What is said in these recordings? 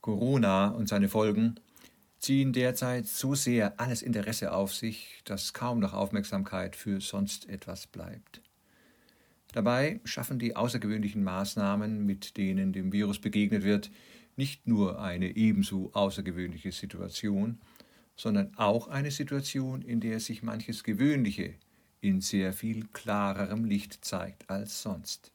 Corona und seine Folgen ziehen derzeit so sehr alles Interesse auf sich, dass kaum noch Aufmerksamkeit für sonst etwas bleibt. Dabei schaffen die außergewöhnlichen Maßnahmen, mit denen dem Virus begegnet wird, nicht nur eine ebenso außergewöhnliche Situation, sondern auch eine Situation, in der sich manches Gewöhnliche in sehr viel klarerem Licht zeigt als sonst.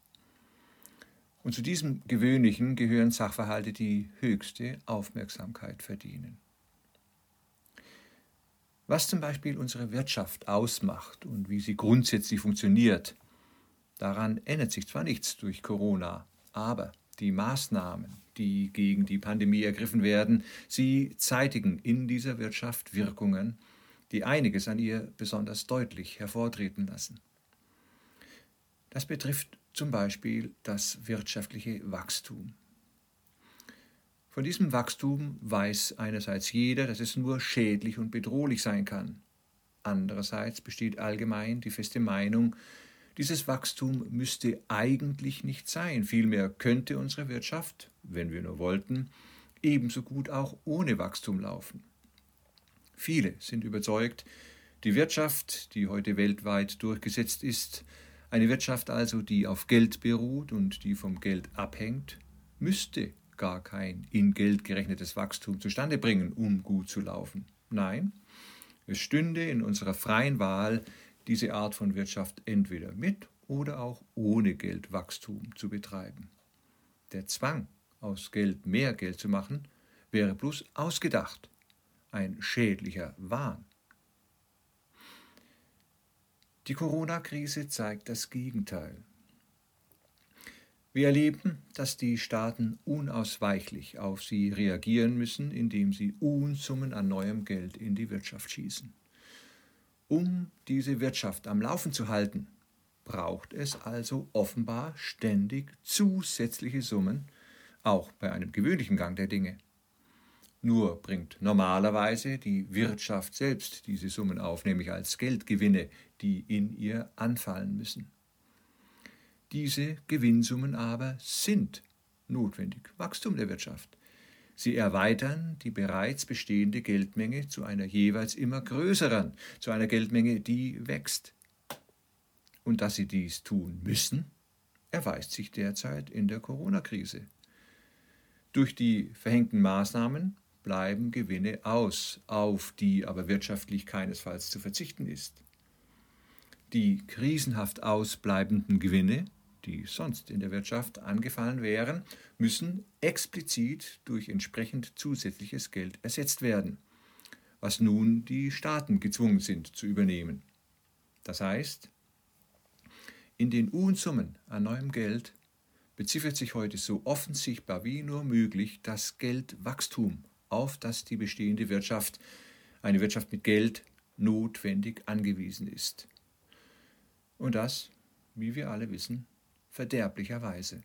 Und zu diesem Gewöhnlichen gehören Sachverhalte, die höchste Aufmerksamkeit verdienen. Was zum Beispiel unsere Wirtschaft ausmacht und wie sie grundsätzlich funktioniert, daran ändert sich zwar nichts durch Corona, aber die Maßnahmen, die gegen die Pandemie ergriffen werden, sie zeitigen in dieser Wirtschaft Wirkungen, die einiges an ihr besonders deutlich hervortreten lassen. Das betrifft zum Beispiel das wirtschaftliche Wachstum. Von diesem Wachstum weiß einerseits jeder, dass es nur schädlich und bedrohlich sein kann. Andererseits besteht allgemein die feste Meinung, dieses Wachstum müsste eigentlich nicht sein. Vielmehr könnte unsere Wirtschaft, wenn wir nur wollten, ebenso gut auch ohne Wachstum laufen. Viele sind überzeugt, die Wirtschaft, die heute weltweit durchgesetzt ist, eine Wirtschaft also, die auf Geld beruht und die vom Geld abhängt, müsste gar kein in Geld gerechnetes Wachstum zustande bringen, um gut zu laufen. Nein, es stünde in unserer freien Wahl, diese Art von Wirtschaft entweder mit oder auch ohne Geld Wachstum zu betreiben. Der Zwang, aus Geld mehr Geld zu machen, wäre bloß ausgedacht, ein schädlicher Wahn. Die Corona-Krise zeigt das Gegenteil. Wir erleben, dass die Staaten unausweichlich auf sie reagieren müssen, indem sie Unsummen an neuem Geld in die Wirtschaft schießen. Um diese Wirtschaft am Laufen zu halten, braucht es also offenbar ständig zusätzliche Summen, auch bei einem gewöhnlichen Gang der Dinge. Nur bringt normalerweise die Wirtschaft selbst diese Summen auf, nämlich als Geldgewinne, die in ihr anfallen müssen. Diese Gewinnsummen aber sind notwendig. Wachstum der Wirtschaft. Sie erweitern die bereits bestehende Geldmenge zu einer jeweils immer größeren, zu einer Geldmenge, die wächst. Und dass sie dies tun müssen, erweist sich derzeit in der Corona-Krise. Durch die verhängten Maßnahmen bleiben Gewinne aus, auf die aber wirtschaftlich keinesfalls zu verzichten ist. Die krisenhaft ausbleibenden Gewinne die sonst in der Wirtschaft angefallen wären, müssen explizit durch entsprechend zusätzliches Geld ersetzt werden, was nun die Staaten gezwungen sind zu übernehmen. Das heißt, in den Unsummen an neuem Geld beziffert sich heute so offen sichtbar wie nur möglich das Geldwachstum, auf das die bestehende Wirtschaft, eine Wirtschaft mit Geld, notwendig angewiesen ist. Und das, wie wir alle wissen, verderblicherweise.